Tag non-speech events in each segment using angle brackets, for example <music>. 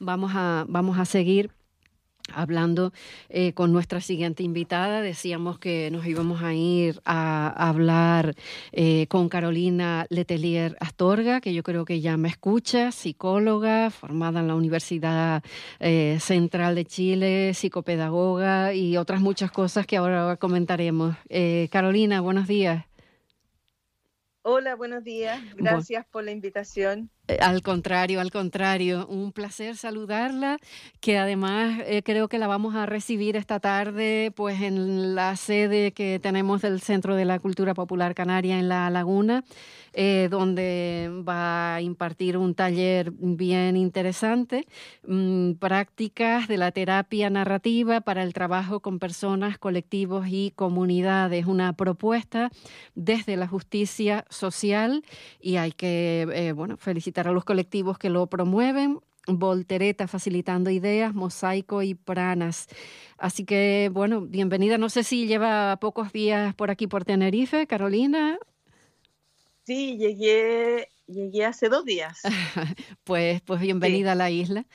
vamos a, vamos a seguir hablando eh, con nuestra siguiente invitada. Decíamos que nos íbamos a ir a, hablar eh, con Carolina Letelier Astorga, que yo creo que ya me escucha, psicóloga, formada en la Universidad eh, Central de Chile, psicopedagoga y otras muchas cosas que ahora comentaremos. Carolina, buenos días. Hola, buenos días. Gracias por la invitación. Eh, al contrario, al contrario, un placer saludarla, que además eh, creo que la vamos a recibir esta tarde pues en la sede que tenemos del Centro de la Cultura Popular Canaria en La Laguna, eh, donde va a impartir un taller bien interesante, mm, prácticas de la terapia narrativa para el trabajo con personas, colectivos y comunidades, una propuesta desde la justicia social y hay que, bueno, felicitar a los colectivos que lo promueven. Voltereta facilitando ideas, Mosaico y Pranas. Así que, bueno, bienvenida. No sé si lleva pocos días por aquí por Tenerife, Carolina. Sí, llegué, llegué hace dos días. <laughs> pues, pues bienvenida a la isla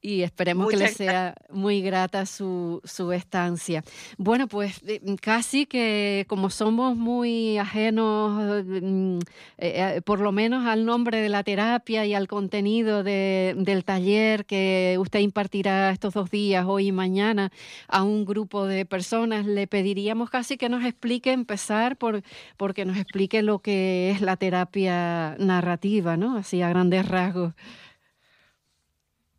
y esperemos que le sea muy grata su, su, estancia. Bueno, pues eh, casi que como somos muy ajenos, mm, eh, eh, por lo menos al nombre de la terapia y al contenido de, del taller que usted impartirá estos dos días, hoy y mañana, a un grupo de personas, le pediríamos casi que nos explique, empezar por porque nos explique lo que es la terapia narrativa, ¿no? Así a grandes rasgos.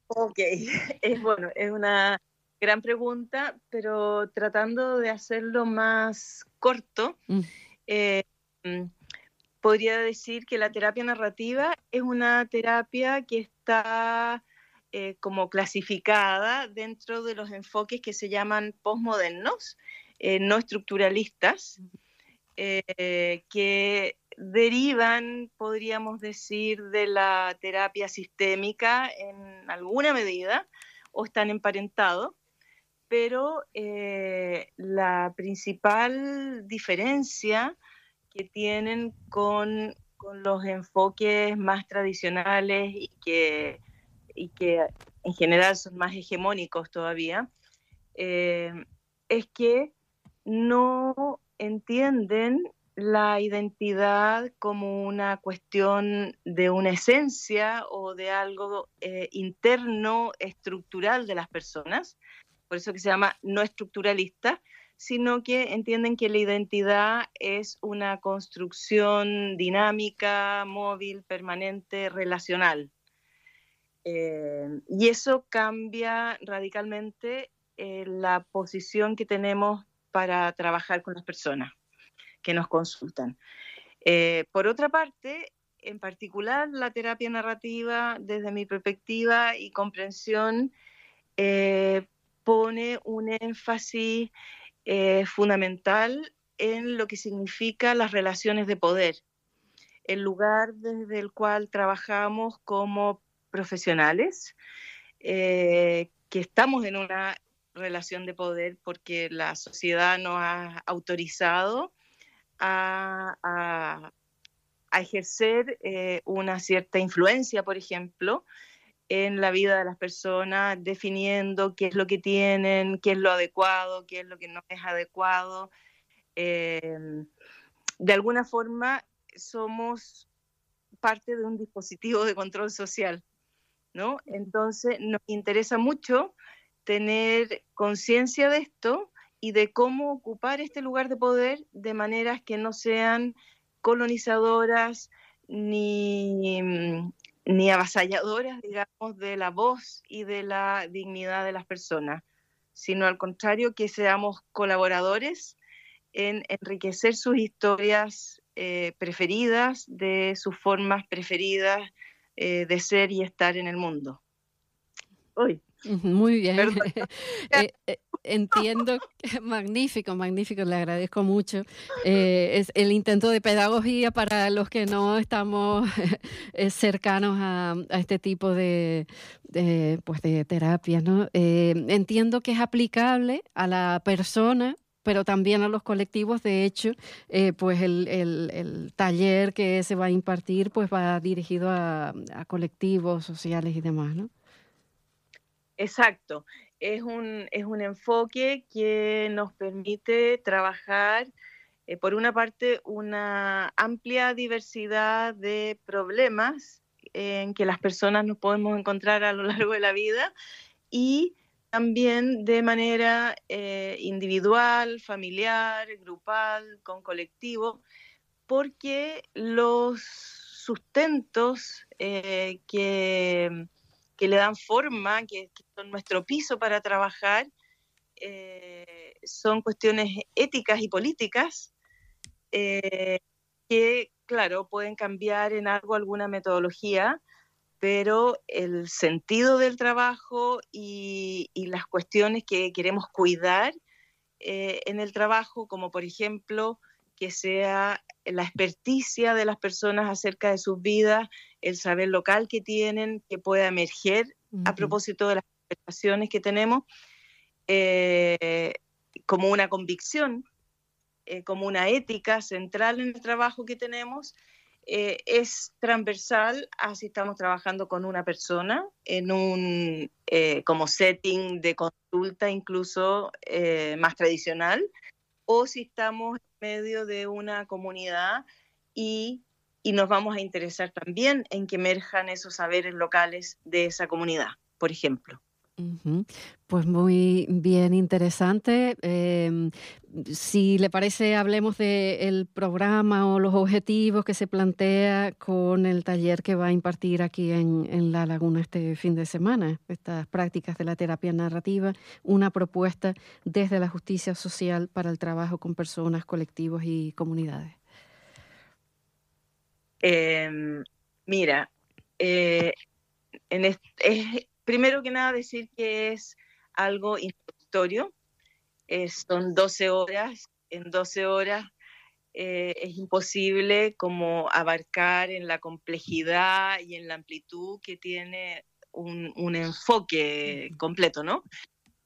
Ok, <laughs> es bueno, es una gran pregunta, pero tratando de hacerlo más corto, mm. Eh, mm, podría decir que la terapia narrativa es una terapia que está eh, como clasificada dentro de los enfoques que se llaman postmodernos, eh, no estructuralistas, que derivan, podríamos decir, de la terapia sistémica en alguna medida o están emparentados, pero eh, la principal diferencia que tienen con, los enfoques más tradicionales y que, y que en general son más hegemónicos todavía, eh, es que no entienden la identidad como una cuestión de una esencia o de algo eh, interno estructural de las personas, por eso que se llama no estructuralista, sino que entienden que la identidad es una construcción dinámica, móvil, permanente, relacional. Eh, y eso cambia radicalmente eh, la posición que tenemos para trabajar con las personas que nos consultan. Eh, por otra parte, en particular la terapia narrativa, desde mi perspectiva y comprensión, eh, pone un énfasis eh, fundamental en lo que significa las relaciones de poder, el lugar desde el cual trabajamos como profesionales, que estamos en una relación de poder porque la sociedad nos ha autorizado a, ejercer eh, una cierta influencia, por ejemplo, en la vida de las personas, definiendo qué es lo que tienen, qué es lo adecuado, qué es lo que no es adecuado. Em, de alguna forma somos parte de un dispositivo de control social, ¿no? Entonces nos interesa mucho tener conciencia de esto y de cómo ocupar este lugar de poder de maneras que no sean colonizadoras ni, mm, ni avasalladoras, digamos, de la voz y de la dignidad de las personas, sino al contrario, que seamos colaboradores en enriquecer sus historias eh, preferidas, de sus formas preferidas eh, de ser y estar en el mundo. Hoy. Muy bien. <laughs> Eh, eh, entiendo, <laughs> magnífico, magnífico, le agradezco mucho. Eh, es el intento de pedagogía para los que no estamos <laughs> cercanos a, este tipo de, pues de terapia. ¿no? entiendo que es aplicable a la persona pero también a los colectivos. De hecho, pues el, el, taller que se va a impartir pues va dirigido a, a colectivos sociales y demás, ¿no? Exacto, es un, es un enfoque que nos permite trabajar, eh, por una parte, una amplia diversidad de problemas en que las personas nos podemos encontrar a lo largo de la vida y también de manera eh, individual, familiar, grupal, con colectivo, porque los sustentos eh, que, que, le dan forma, que, son nuestro piso para trabajar, eh, son cuestiones éticas y políticas que, claro, pueden cambiar en algo alguna metodología, pero el sentido del trabajo y, las cuestiones que queremos cuidar eh, en el trabajo, como por ejemplo que sea la experticia de las personas acerca de sus vidas, el saber local que tienen, que pueda emerger a propósito de las conversaciones que tenemos, eh, como una convicción, eh, como una ética central en el trabajo que tenemos eh, es transversal así estamos trabajando con una persona en un eh, como setting de consulta incluso eh, más tradicional o si estamos en medio de una comunidad y, y nos vamos a interesar también en que emerjan esos saberes locales de esa comunidad, por ejemplo. Pues muy bien interesante. Em, si le parece, hablemos del programa o los objetivos que se plantea con el taller que va a impartir aquí en, La Laguna este fin de semana, estas prácticas de la terapia narrativa, una propuesta desde la justicia social para el trabajo con personas, colectivos y comunidades. Em, mira, eh, en es, primero que nada decir que es algo introductorio, son 12 horas, en 12 horas eh, es imposible como abarcar en la complejidad y en la amplitud que tiene un, enfoque completo, ¿no?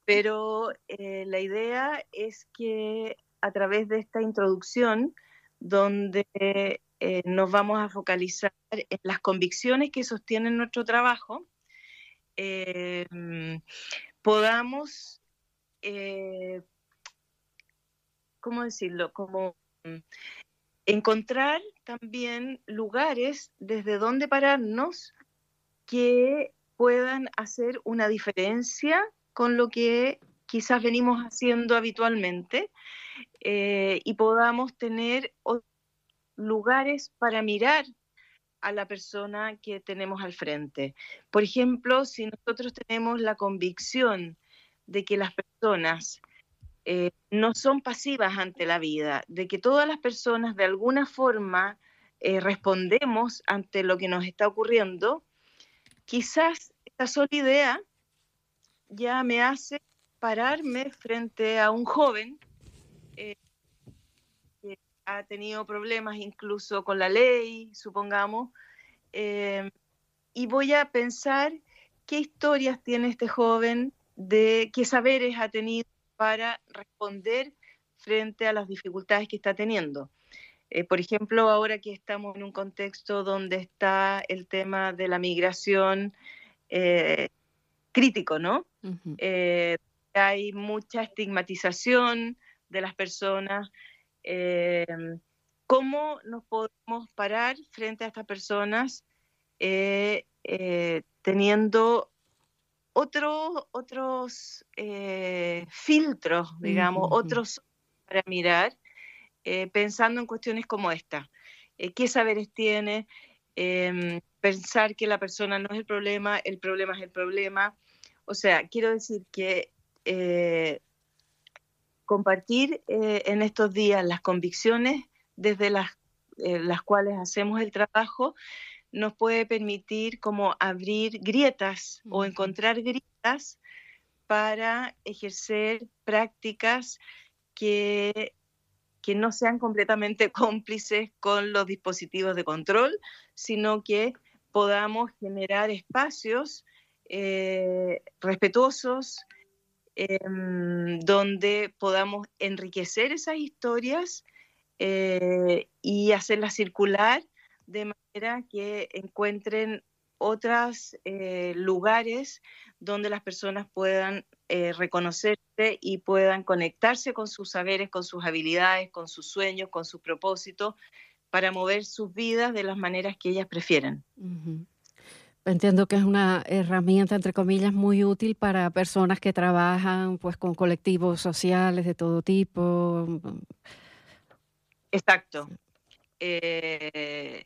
Pero eh, la idea es que a través de esta introducción, donde eh, nos vamos a focalizar en las convicciones que sostienen nuestro trabajo, Em, podamos, eh, ¿cómo decirlo? Como mm, encontrar también lugares desde donde pararnos que puedan hacer una diferencia con lo que quizás venimos haciendo habitualmente eh, y podamos tener lugares para mirar a la persona que tenemos al frente. Por ejemplo, si nosotros tenemos la convicción de que las personas eh, no son pasivas ante la vida, de que todas las personas de alguna forma eh, respondemos ante lo que nos está ocurriendo, quizás esta sola idea ya me hace pararme frente a un joven eh, ha tenido problemas incluso con la ley, supongamos, eh, y voy a pensar qué historias tiene este joven, de qué saberes ha tenido para responder frente a las dificultades que está teniendo. Eh, por ejemplo, ahora que estamos en un contexto donde está el tema de la migración eh, crítico, ¿no? hay mucha estigmatización de las personas, eh, ¿Cómo nos podemos parar frente a estas personas eh, eh, teniendo otros otros filtros, digamos, otros para mirar, pensando en cuestiones como esta? ¿Qué saberes tiene? Em, pensar que la persona no es el problema, el problema es el problema. O sea, quiero decir que compartir eh, en estos días las convicciones desde las, eh, las cuales hacemos el trabajo nos puede permitir como abrir grietas o encontrar grietas para ejercer prácticas que, que no sean completamente <laughs> cómplices con los dispositivos de control, sino que podamos generar espacios eh, respetuosos, Em, donde podamos enriquecer esas historias eh, y hacerlas circular de manera que encuentren otros lugares donde las personas puedan reconocerse y puedan conectarse con sus saberes, con sus habilidades, con sus sueños, con sus propósitos, para mover sus vidas de las maneras que ellas prefieren. Entiendo que es una herramienta, entre comillas, muy útil para personas que trabajan pues, con colectivos sociales de todo tipo. Exacto. Eh,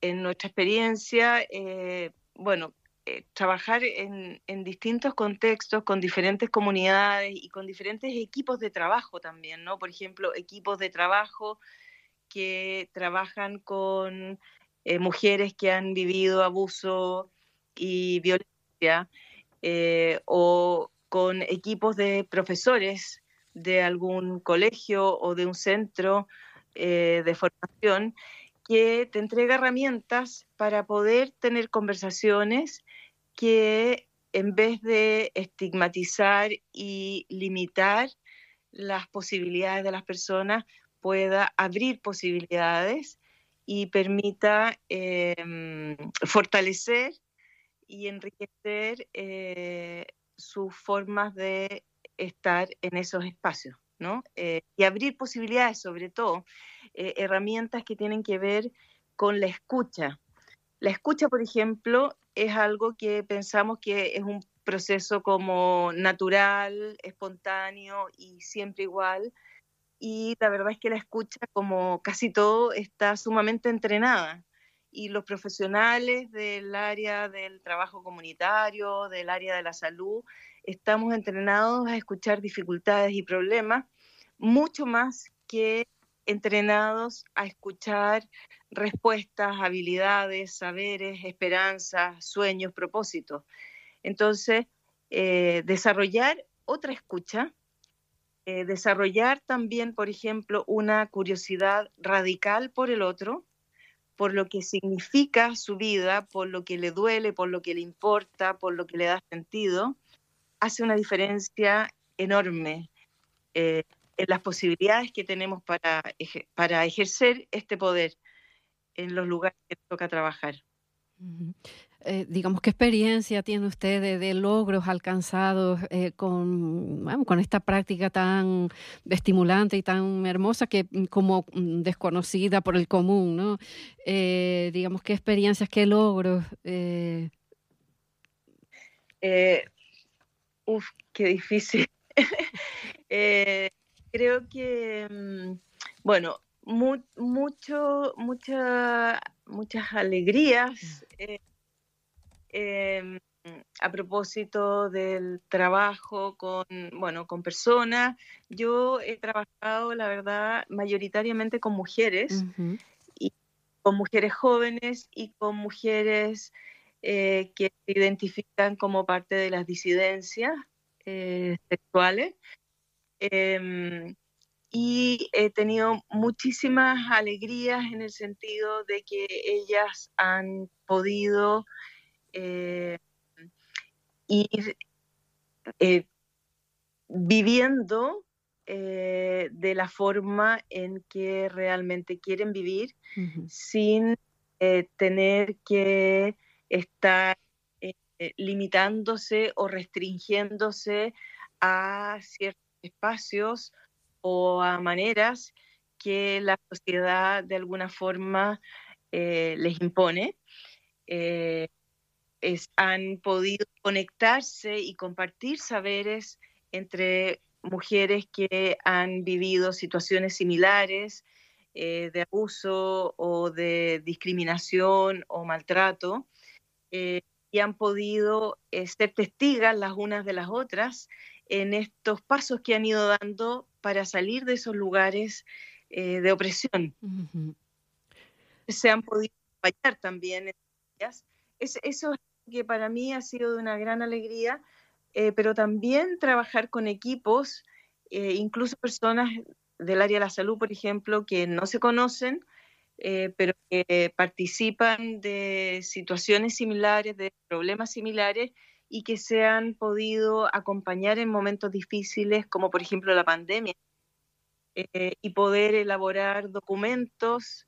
en nuestra experiencia, eh, bueno, eh, trabajar en, en, distintos contextos, con diferentes comunidades y con diferentes equipos de trabajo también, ¿no? Por ejemplo, equipos de trabajo que trabajan con eh, mujeres que han vivido abuso y violencia, eh, o con equipos de profesores de algún colegio o de un centro eh, de formación que te entrega herramientas para poder tener conversaciones que en vez de estigmatizar y limitar las posibilidades de las personas, pueda abrir posibilidades y permita em, fortalecer y enriquecer eh, sus formas de estar en esos espacios, ¿no? Eh, y abrir posibilidades, sobre todo, eh, herramientas que tienen que ver con la escucha. La escucha, por ejemplo, es algo que pensamos que es un proceso como natural, espontáneo y siempre igual, y la verdad es que la escucha, como casi todo, está sumamente entrenada. Y los profesionales del área del trabajo comunitario, del área de la salud, estamos entrenados a escuchar dificultades y problemas mucho más que entrenados a escuchar respuestas, habilidades, saberes, esperanzas, sueños, propósitos. Entonces, eh, desarrollar otra escucha eh, desarrollar también, por ejemplo, una curiosidad radical por el otro, por lo que significa su vida, por lo que le duele, por lo que le importa, por lo que le da sentido, hace una diferencia enorme eh, en las posibilidades que tenemos para, para ejercer este poder en los lugares que toca trabajar. Eh, digamos, ¿qué experiencia tiene usted de, logros alcanzados eh, con, con esta práctica tan estimulante y tan hermosa que mm, como mm, desconocida por el común, ¿no? Eh, digamos, ¿qué experiencias, qué logros? uf, qué difícil. <laughs> creo que, mm, bueno, mucho, mucha, muchas alegrías Em, a propósito del trabajo con, bueno, con personas, yo he trabajado, la verdad, mayoritariamente con mujeres, y con mujeres jóvenes y con mujeres eh, que se identifican como parte de las disidencias eh, sexuales. Em, y he tenido muchísimas alegrías en el sentido de que ellas han podido eh, ir eh, viviendo eh, de la forma en que realmente quieren vivir sin tener que estar limitándose o restringiéndose a ciertos espacios o a maneras que la sociedad de alguna forma les impone han podido conectarse y compartir saberes entre mujeres que han vivido situaciones similares eh, de abuso o de discriminación o maltrato eh, y han podido eh, ser testigas las unas de las otras en estos pasos que han ido dando para salir de esos lugares de opresión. Se han podido acompañar también en ellas es, eso es que para mí ha sido de una gran alegría, eh, pero también trabajar con equipos, eh, incluso personas del área de la salud, por ejemplo, que no se conocen, eh, pero que participan de situaciones similares, de problemas similares y que se han podido acompañar en momentos difíciles, como por ejemplo la pandemia, y poder elaborar documentos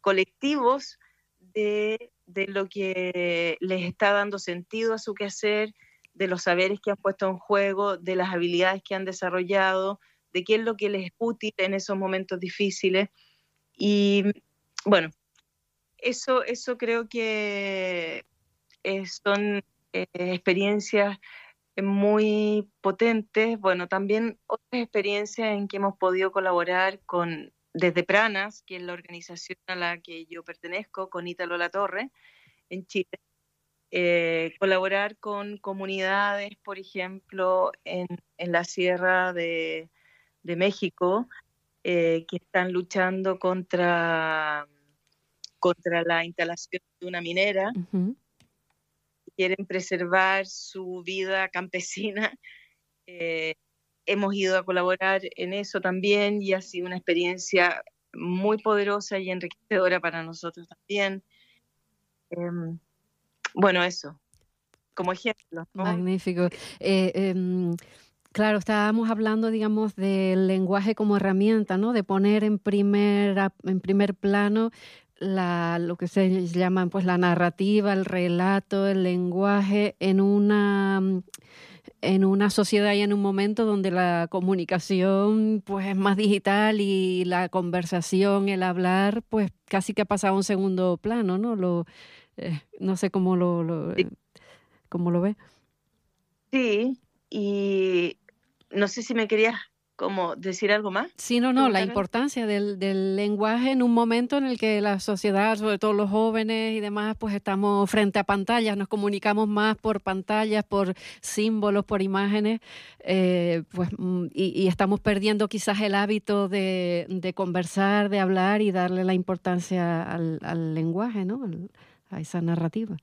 colectivos de de lo que les está dando sentido a su quehacer, de los saberes que han puesto en juego, de las habilidades que han desarrollado, de qué es lo que les es útil en esos momentos difíciles. Y bueno, eso, eso creo que eh, son eh, experiencias muy potentes. Bueno, también otras experiencias en que hemos podido colaborar con desde Pranas, que es la organización a la que yo pertenezco, con Ítalo La Torre, en Chile. Eh, colaborar con comunidades, por ejemplo, en, en la Sierra de, de México, que están luchando contra contra la instalación de una minera. Quieren preservar su vida campesina. <laughs> Eh, hemos ido a colaborar en eso también y ha sido una experiencia muy poderosa y enriquecedora para nosotros también. Em, bueno, eso, como ejemplo. Magnífico. Eh, em, claro, estábamos hablando, digamos, del lenguaje como herramienta, ¿no? De poner en primer, en primer plano la, lo que se llama pues la narrativa, el relato, el lenguaje en una en una sociedad y en un momento donde la comunicación pues es más digital y la conversación, el hablar, pues casi que ha pasado a un segundo plano, ¿no? Lo, eh, no sé cómo lo, lo cómo lo ve. Sí, y no sé si me querías como decir algo más? Sí, no, no, la importancia del, del, lenguaje en un momento en el que la sociedad, sobre todo los jóvenes y demás, pues estamos frente a pantallas, nos comunicamos más por pantallas, por símbolos, por imágenes, eh, pues, mm, y, estamos perdiendo quizás el hábito de, de, conversar, de hablar y darle la importancia al, al lenguaje, ¿no? A esa narrativa.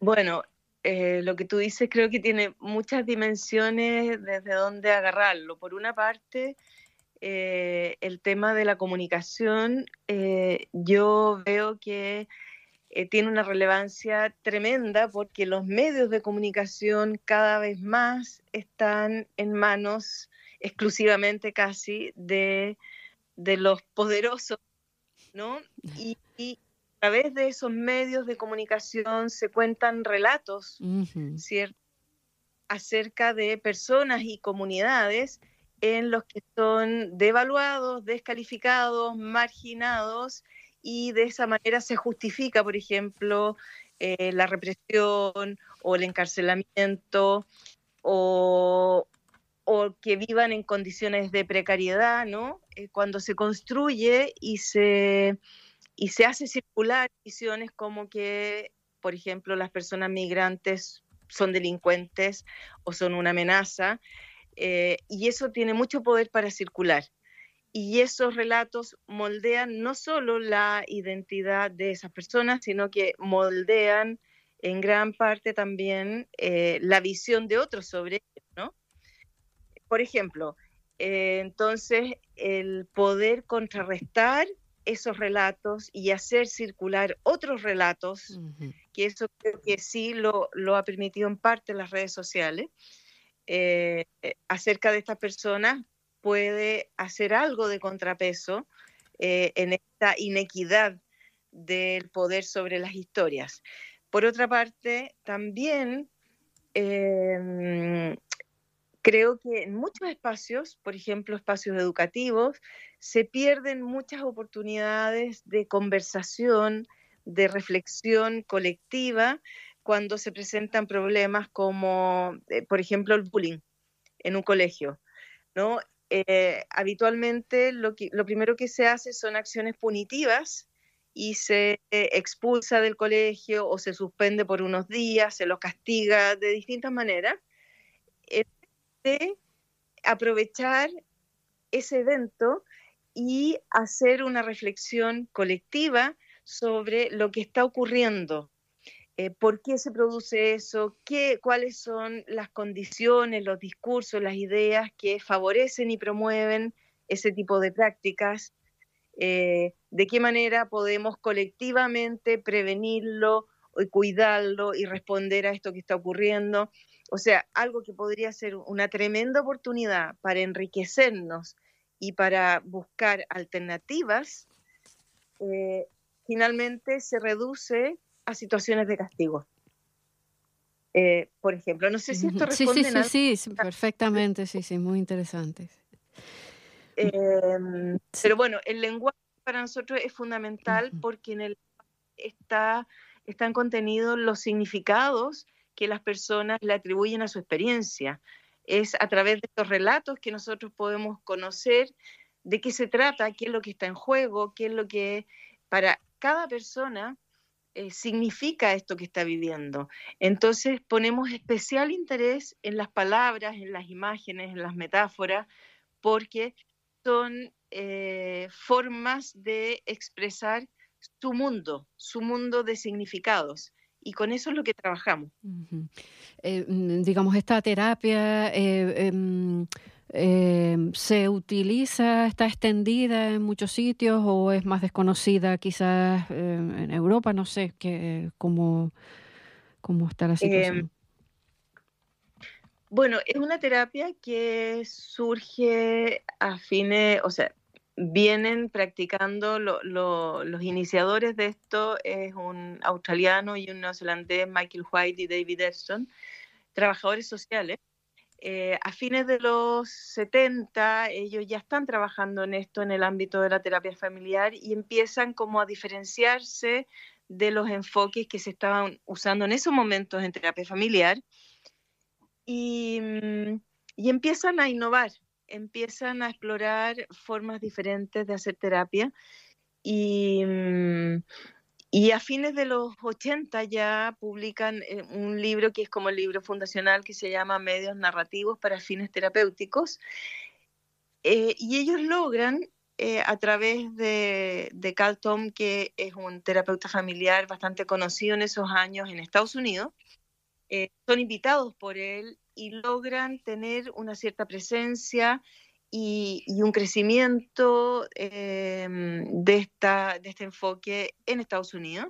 Bueno, eh, lo que tú dices creo que tiene muchas dimensiones desde donde agarrarlo. Por una parte, eh, el tema de la comunicación, eh, yo veo que tiene una relevancia tremenda porque los medios de comunicación cada vez más están en manos exclusivamente casi de, de los poderosos, ¿no? <laughs> Y, y a través de esos medios de comunicación se cuentan relatos, ¿cierto? Acerca de personas y comunidades en los que son devaluados, descalificados, marginados y de esa manera se justifica, por ejemplo, eh, la represión o el encarcelamiento o, o, que vivan en condiciones de precariedad, ¿no? Eh, cuando se construye y se y se hace circular visiones como que, por ejemplo, las personas migrantes son delincuentes o son una amenaza, eh, y eso tiene mucho poder para circular. Y esos relatos moldean no solo la identidad de esas personas, sino que moldean en gran parte también eh, la visión de otros sobre ellos, ¿no? Por ejemplo, eh, entonces el poder contrarrestar esos relatos y hacer circular otros relatos, que eso creo que sí lo, lo, ha permitido en parte las redes sociales, eh, acerca de estas personas, puede hacer algo de contrapeso eh, en esta inequidad del poder sobre las historias. Por otra parte, también em, creo que en muchos espacios, por ejemplo, espacios educativos, se pierden muchas oportunidades de conversación, de reflexión colectiva cuando se presentan problemas como, eh, por ejemplo, el bullying en un colegio. ¿no? Eh, habitualmente lo, lo primero que se hace son acciones punitivas y se eh, expulsa del colegio o se suspende por unos días, se lo castiga de distintas maneras, de aprovechar ese evento y hacer una reflexión colectiva sobre lo que está ocurriendo, eh, por qué se produce eso, qué, cuáles son las condiciones, los discursos, las ideas que favorecen y promueven ese tipo de prácticas, eh, de qué manera podemos colectivamente prevenirlo y cuidarlo y responder a esto que está ocurriendo. O sea, algo que podría ser una tremenda oportunidad para enriquecernos y para buscar alternativas, eh, finalmente se reduce a situaciones de castigo. Eh, por ejemplo, no sé si esto responde sí, sí, sí, sí, perfectamente, sí, sí, muy interesante. Em, pero bueno, el lenguaje para nosotros es fundamental porque en el está, están contenidos los significados que las personas le atribuyen a su experiencia. Es a través de estos relatos que nosotros podemos conocer de qué se trata, qué es lo que está en juego, qué es lo que para cada persona eh, significa esto que está viviendo. Entonces ponemos especial interés en las palabras, en las imágenes, en las metáforas, porque son eh, formas de expresar su mundo, su mundo de significados. Y con eso es lo que trabajamos. Eh, mm, digamos, esta terapia em, ¿se utiliza, está extendida en muchos sitios o es más desconocida quizás en Europa? No sé qué, cómo, cómo está la situación. Em, bueno, es una terapia que surge a fines, o sea, vienen practicando los iniciadores de esto, es un australiano y un neozelandés, Michael White y David Eston, trabajadores sociales. Eh, a fines de los 70, ellos ya están trabajando en esto en el ámbito de la terapia familiar y empiezan como a diferenciarse de los enfoques que se estaban usando en esos momentos en terapia familiar Mm, y, empiezan a innovar, empiezan a explorar formas diferentes de hacer terapia y, mm, y a fines de los 80 ya publican eh, un libro que es como el libro fundacional que se llama Medios Narrativos para Fines Terapéuticos. Eh, y ellos logran, eh, a través de, de Cal Tom, que es un terapeuta familiar bastante conocido en esos años en Estados Unidos, son invitados por él y logran tener una cierta presencia y, un crecimiento em, de, esta, de este enfoque en Estados Unidos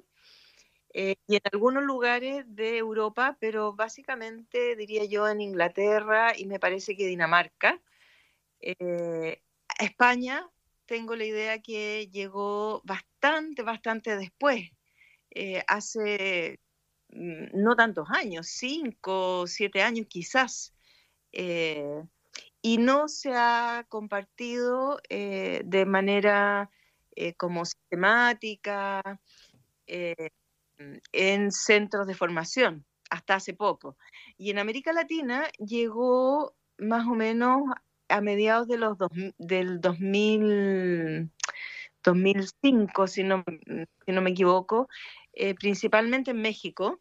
eh, y en algunos lugares de Europa, pero básicamente diría yo en Inglaterra y me parece que Dinamarca. Eh, España tengo la idea que llegó bastante, bastante después. Eh, hace no tantos años, cinco, siete años quizás, eh, y no se ha compartido eh, de manera eh, como sistemática en centros de formación hasta hace poco. Y en América Latina llegó más o menos a mediados de los del 2000, 2005, si no, si no me equivoco, eh, principalmente en México,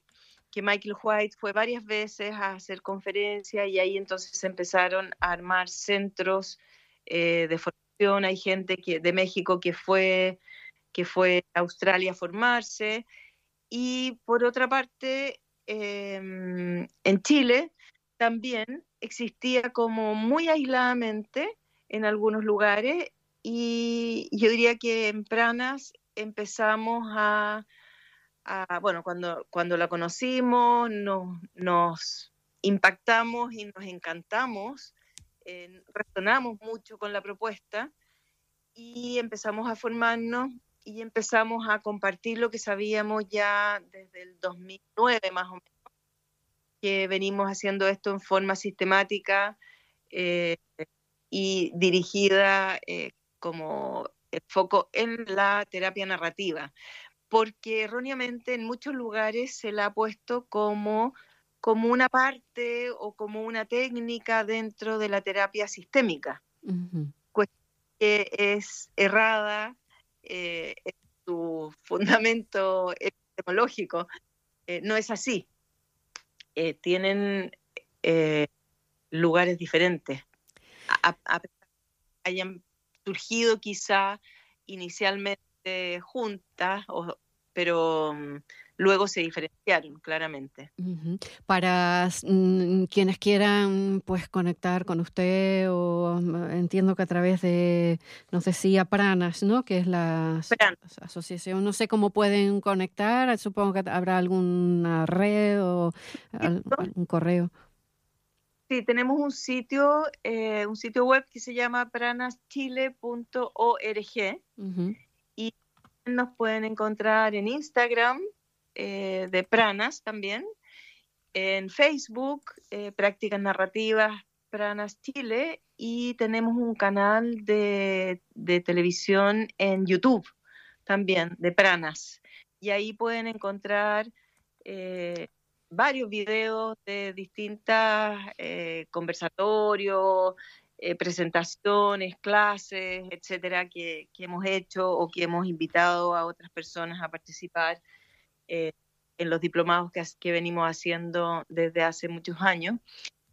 que Michael White fue varias veces a hacer conferencias y ahí entonces empezaron a armar centros eh, de formación. Hay gente de México que fue, que fue a Australia a formarse. Y por otra parte, em, en Chile también existía como muy aisladamente en algunos lugares y yo diría que en Pranas empezamos a bueno, cuando, cuando la conocimos, nos, impactamos y nos encantamos, resonamos mucho con la propuesta y empezamos a formarnos y empezamos a compartir lo que sabíamos ya desde el 2009 más o menos, que venimos haciendo esto en forma sistemática eh, y dirigida eh, como el foco en la terapia narrativa porque erróneamente en muchos lugares se la ha puesto como, como una parte o como una técnica dentro de la terapia sistémica, que es errada eh, en su <laughs> fundamento epistemológico. Eh, no es así. Eh, tienen lugares diferentes. hayan surgido quizá inicialmente juntas, pero mm, luego se diferenciaron claramente. Para mm, quienes quieran pues conectar con usted o mm, entiendo que a través de, nos decía Pranas, ¿no? Que es la asociación, no sé cómo pueden conectar, supongo que habrá alguna red o algún correo. Sí, tenemos un sitio, eh, un sitio web que se llama pranaschile.org nos pueden encontrar en Instagram eh, de Pranas también, en Facebook, eh, Prácticas Narrativas Pranas Chile, y tenemos un canal de, televisión en YouTube también, de Pranas. Y ahí pueden encontrar eh, varios videos de distintas conversatorios, eh, presentaciones, clases, etcétera, que, hemos hecho o que hemos invitado a otras personas a participar eh, en los diplomados que, venimos haciendo desde hace muchos años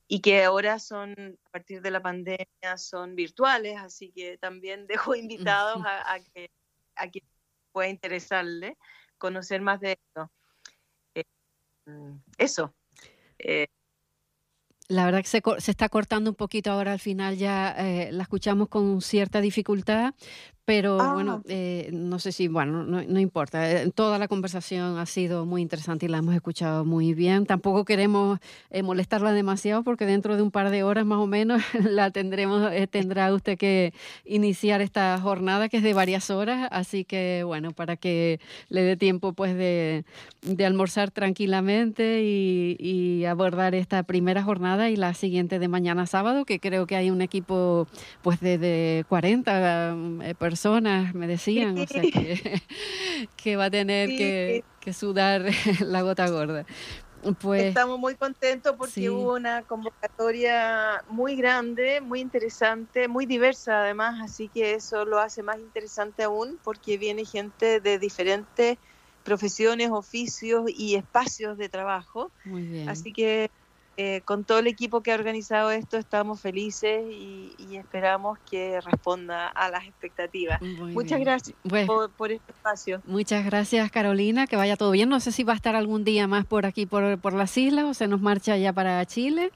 y que ahora son, a partir de la pandemia, son virtuales, así que también <laughs> dejo invitados a, que a quien pueda interesarle conocer más de esto. Eh, mm, eso. La verdad que se, se, está cortando un poquito ahora al final, ya eh, la escuchamos con cierta dificultad, pero ah. bueno, eh, no sé si, bueno, no, importa. Eh, toda la conversación ha sido muy interesante y la hemos escuchado muy bien. Tampoco queremos eh, molestarla demasiado porque dentro de un par de horas más o menos <laughs> la tendremos, tendrá usted que iniciar esta jornada que es de varias horas. Así que bueno, para que le dé tiempo pues de, almorzar tranquilamente y, y, abordar esta primera jornada y la siguiente de mañana sábado, que creo que hay un equipo pues de, de 40 personas personas, me decían, o sea <laughs> que, va a tener que, sudar <laughs> la gota gorda. Pues, Estamos muy contentos porque hubo una convocatoria muy grande, muy interesante, muy diversa además, así que eso lo hace más interesante aún porque viene gente de diferentes profesiones, oficios y espacios de trabajo. Muy bien. Así que eh, con todo el equipo que ha organizado esto estamos felices y, esperamos que responda a las expectativas. muchas gracias por, este espacio. Muchas gracias Carolina, que vaya todo bien. No sé si va a estar algún día más por aquí, por, por las islas, o se nos marcha ya para Chile.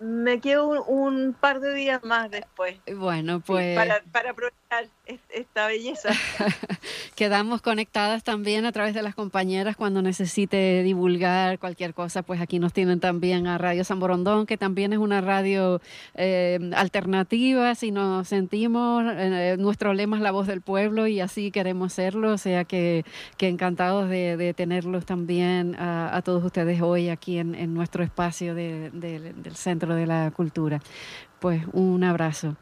Me quedo un, par de días más después. Bueno, pues... para, para aprovechar esta belleza. <laughs> Quedamos conectadas también a través de las compañeras cuando necesite divulgar cualquier cosa, pues aquí nos tienen también a Radio San Borondón, que también es una radio eh, alternativa, si nos sentimos, eh, nuestro lema es la voz del pueblo y así queremos serlo, o sea que, encantados de, tenerlos también a, todos ustedes hoy aquí en, nuestro espacio del Centro de la Cultura. Pues un abrazo.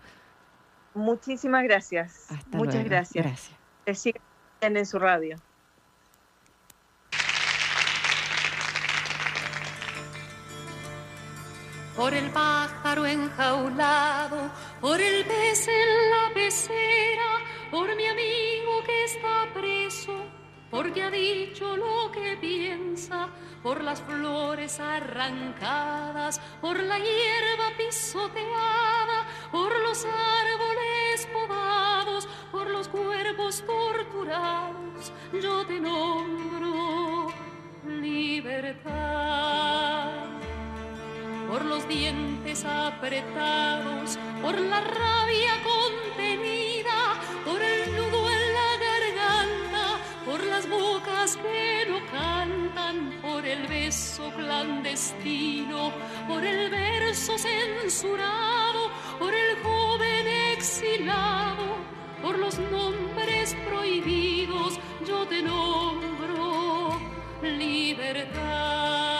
Muchísimas gracias. Muchas gracias. Gracias. Que sigan en su radio. Por el pájaro enjaulado, por el pez en la pecera, por mi amigo que está preso, porque ha dicho lo que piensa por las flores arrancadas, por la hierba pisoteada, por los árboles torturados, yo te nombro libertad. Por los dientes apretados, por la rabia contenida, por el nudo en la garganta, por las bocas que no cantan, por el beso clandestino, por el verso censurado, por el joven exilado, por los nombres prohibidos, yo te nombro libertad.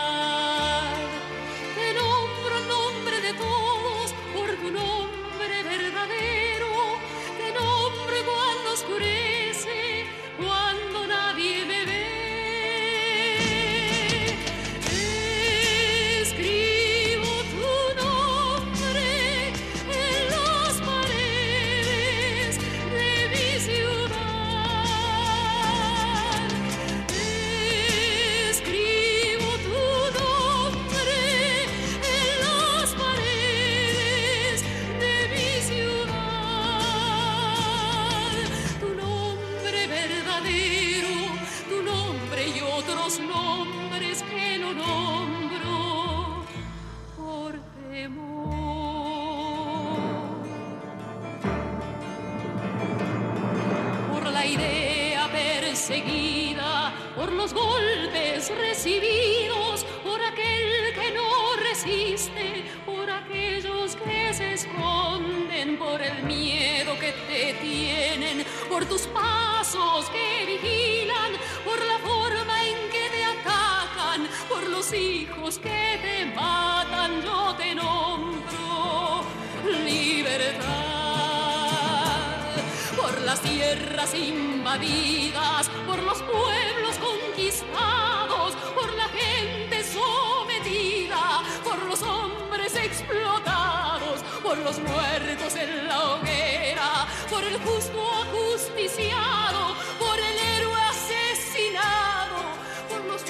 Por el el miedo que te tienen, por tus pasos que vigilan, por la forma en que te atacan, por los hijos que te matan, yo te nombro libertad. Por las tierras invadidas, por los pueblos conquistados, los muertos en la hoguera, por el justo ajusticiado, por el héroe asesinado, por los